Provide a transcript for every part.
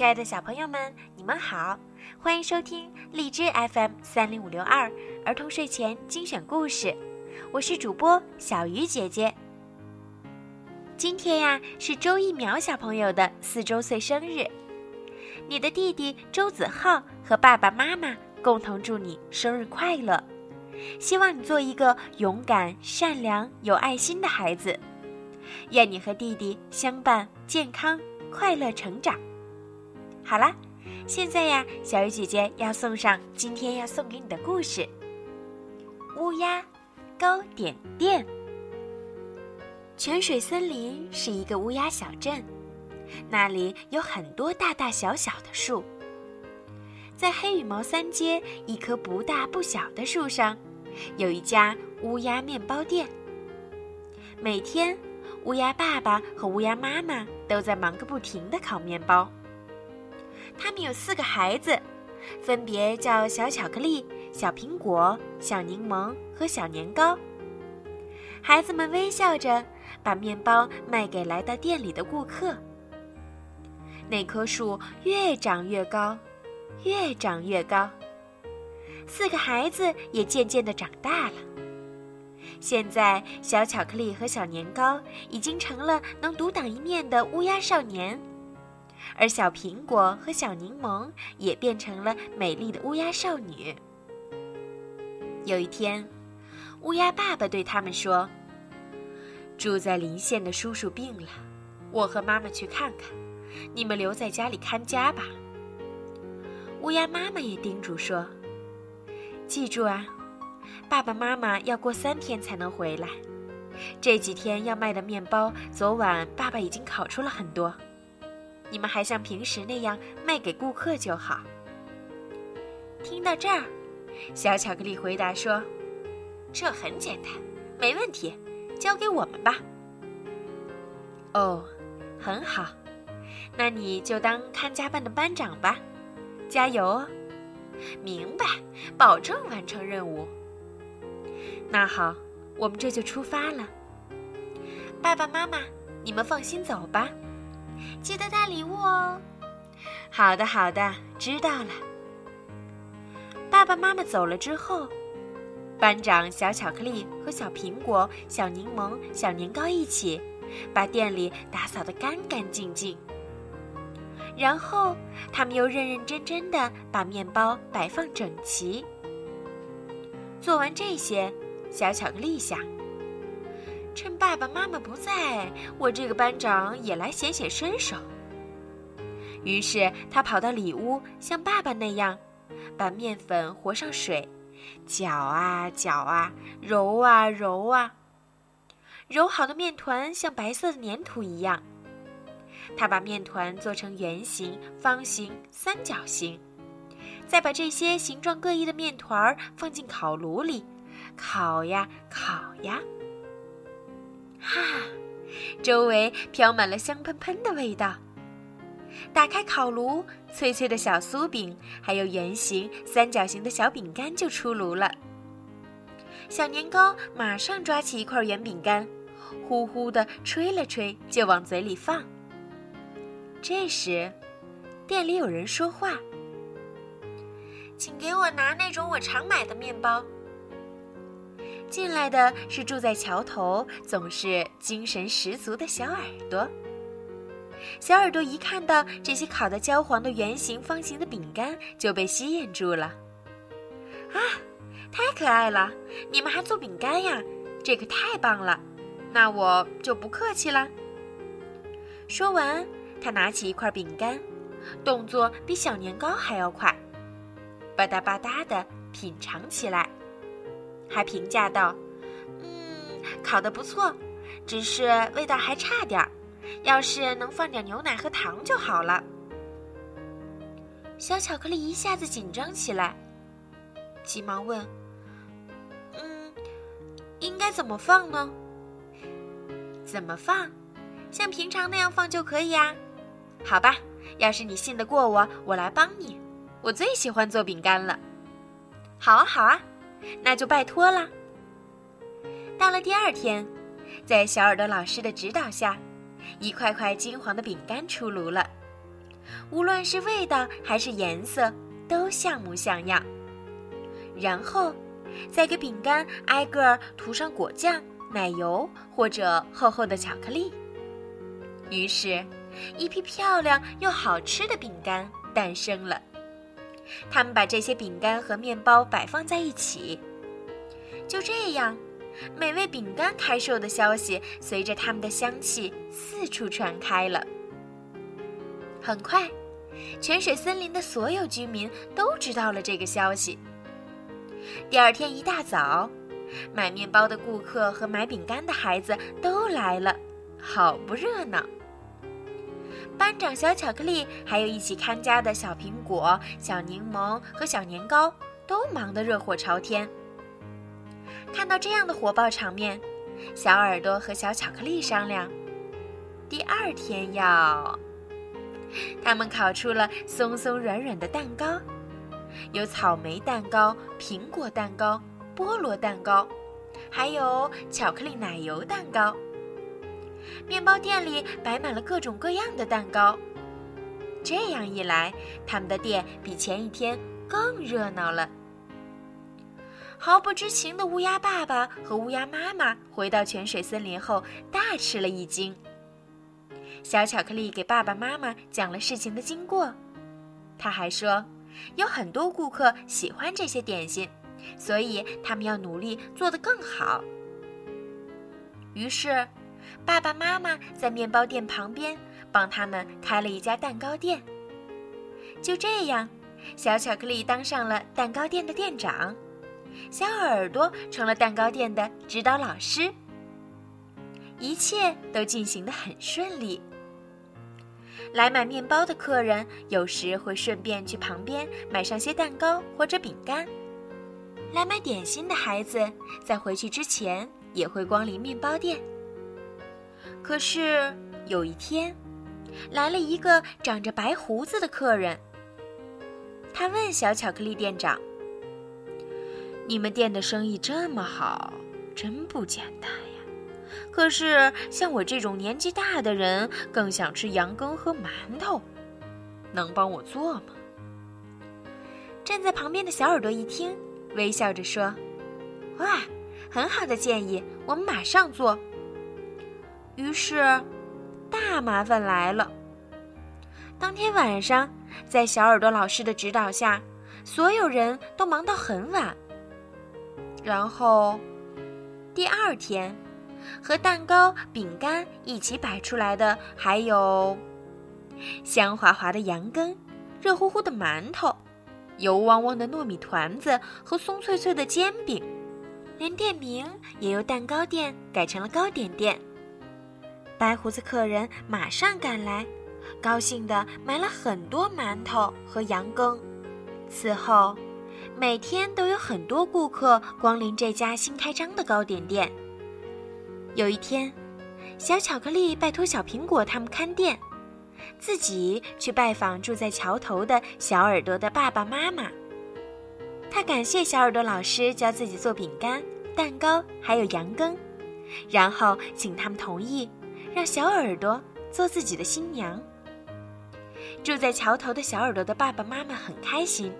亲爱的小朋友们，你们好，欢迎收听荔枝 FM 三零五六二儿童睡前精选故事，我是主播小鱼姐姐。今天呀是周一苗小朋友的四周岁生日，你的弟弟周子浩和爸爸妈妈共同祝你生日快乐，希望你做一个勇敢、善良、有爱心的孩子，愿你和弟弟相伴、健康、快乐成长。好啦，现在呀，小鱼姐姐要送上今天要送给你的故事——乌鸦糕点店。泉水森林是一个乌鸦小镇，那里有很多大大小小的树。在黑羽毛三街一棵不大不小的树上，有一家乌鸦面包店。每天，乌鸦爸爸和乌鸦妈妈都在忙个不停的烤面包。他们有四个孩子，分别叫小巧克力、小苹果、小柠檬和小年糕。孩子们微笑着把面包卖给来到店里的顾客。那棵树越长越高，越长越高。四个孩子也渐渐的长大了。现在，小巧克力和小年糕已经成了能独当一面的乌鸦少年。而小苹果和小柠檬也变成了美丽的乌鸦少女。有一天，乌鸦爸爸对他们说：“住在邻县的叔叔病了，我和妈妈去看看，你们留在家里看家吧。”乌鸦妈妈也叮嘱说：“记住啊，爸爸妈妈要过三天才能回来。这几天要卖的面包，昨晚爸爸已经烤出了很多。”你们还像平时那样卖给顾客就好。听到这儿，小巧克力回答说：“这很简单，没问题，交给我们吧。”哦，很好，那你就当看家班的班长吧，加油哦！明白，保证完成任务。那好，我们这就出发了。爸爸妈妈，你们放心走吧。记得带礼物哦。好的，好的，知道了。爸爸妈妈走了之后，班长小巧克力和小苹果、小柠檬、小年糕一起，把店里打扫得干干净净。然后，他们又认认真真的把面包摆放整齐。做完这些，小巧克力想。趁爸爸妈妈不在，我这个班长也来显显身手。于是他跑到里屋，像爸爸那样，把面粉和上水，搅啊搅啊，揉啊揉啊。揉好的面团像白色的粘土一样。他把面团做成圆形、方形、三角形，再把这些形状各异的面团放进烤炉里，烤呀烤呀。哈，周围飘满了香喷喷的味道。打开烤炉，脆脆的小酥饼，还有圆形、三角形的小饼干就出炉了。小年糕马上抓起一块圆饼干，呼呼的吹了吹，就往嘴里放。这时，店里有人说话：“请给我拿那种我常买的面包。”进来的是住在桥头、总是精神十足的小耳朵。小耳朵一看到这些烤得焦黄的圆形、方形的饼干，就被吸引住了。啊，太可爱了！你们还做饼干呀？这可太棒了！那我就不客气了。说完，他拿起一块饼干，动作比小年糕还要快，吧嗒吧嗒的品尝起来。还评价道：“嗯，烤的不错，只是味道还差点儿。要是能放点牛奶和糖就好了。”小巧克力一下子紧张起来，急忙问：“嗯，应该怎么放呢？怎么放？像平常那样放就可以呀。好吧，要是你信得过我，我来帮你。我最喜欢做饼干了。好啊，好啊。”那就拜托了。到了第二天，在小耳朵老师的指导下，一块块金黄的饼干出炉了。无论是味道还是颜色，都像模像样。然后，再给饼干挨个涂上果酱、奶油或者厚厚的巧克力。于是，一批漂亮又好吃的饼干诞生了。他们把这些饼干和面包摆放在一起，就这样，美味饼干开售的消息随着它们的香气四处传开了。很快，泉水森林的所有居民都知道了这个消息。第二天一大早，买面包的顾客和买饼干的孩子都来了，好不热闹。班长小巧克力，还有一起看家的小苹果、小柠檬和小年糕，都忙得热火朝天。看到这样的火爆场面，小耳朵和小巧克力商量，第二天要……他们烤出了松松软软的蛋糕。有草莓蛋糕、苹果蛋糕、菠萝蛋糕，还有巧克力奶油蛋糕。面包店里摆满了各种各样的蛋糕。这样一来，他们的店比前一天更热闹了。毫不知情的乌鸦爸爸和乌鸦妈妈回到泉水森林后，大吃了一惊。小巧克力给爸爸妈妈讲了事情的经过，他还说。有很多顾客喜欢这些点心，所以他们要努力做得更好。于是，爸爸妈妈在面包店旁边帮他们开了一家蛋糕店。就这样，小巧克力当上了蛋糕店的店长，小耳朵成了蛋糕店的指导老师。一切都进行得很顺利。来买面包的客人有时会顺便去旁边买上些蛋糕或者饼干。来买点心的孩子在回去之前也会光临面包店。可是有一天，来了一个长着白胡子的客人。他问小巧克力店长：“你们店的生意这么好，真不简单呀。”可是，像我这种年纪大的人，更想吃羊羹和馒头，能帮我做吗？站在旁边的小耳朵一听，微笑着说：“哇，很好的建议，我们马上做。”于是，大麻烦来了。当天晚上，在小耳朵老师的指导下，所有人都忙到很晚。然后，第二天。和蛋糕、饼干一起摆出来的，还有香滑滑的羊羹、热乎乎的馒头、油汪汪的糯米团子和松脆脆的煎饼，连店名也由蛋糕店改成了糕点店。白胡子客人马上赶来，高兴地买了很多馒头和羊羹。此后，每天都有很多顾客光临这家新开张的糕点店。有一天，小巧克力拜托小苹果他们看店，自己去拜访住在桥头的小耳朵的爸爸妈妈。他感谢小耳朵老师教自己做饼干、蛋糕，还有羊羹，然后请他们同意让小耳朵做自己的新娘。住在桥头的小耳朵的爸爸妈妈很开心，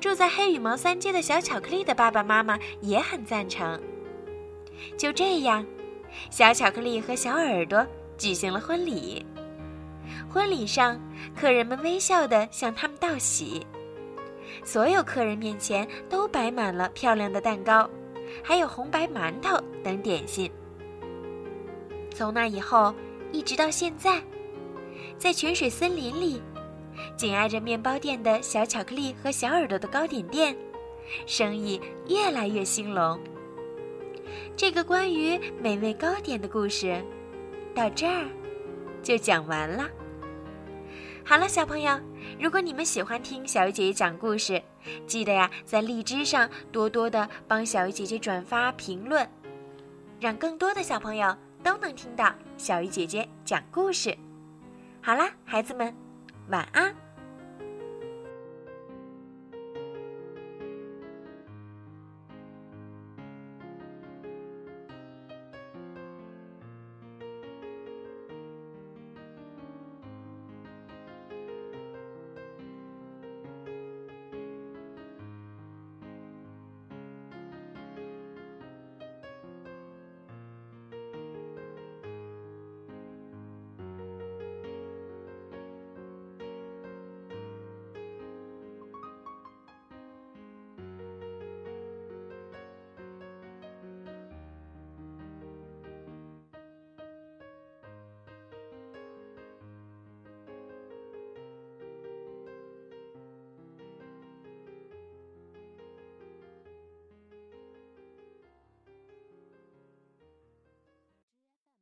住在黑羽毛三街的小巧克力的爸爸妈妈也很赞成。就这样。小巧克力和小耳朵举行了婚礼。婚礼上，客人们微笑地向他们道喜。所有客人面前都摆满了漂亮的蛋糕，还有红白馒头等点心。从那以后，一直到现在，在泉水森林里，紧挨着面包店的小巧克力和小耳朵的糕点店，生意越来越兴隆。这个关于美味糕点的故事，到这儿就讲完了。好了，小朋友，如果你们喜欢听小鱼姐姐讲故事，记得呀，在荔枝上多多的帮小鱼姐姐转发评论，让更多的小朋友都能听到小鱼姐姐讲故事。好啦，孩子们，晚安。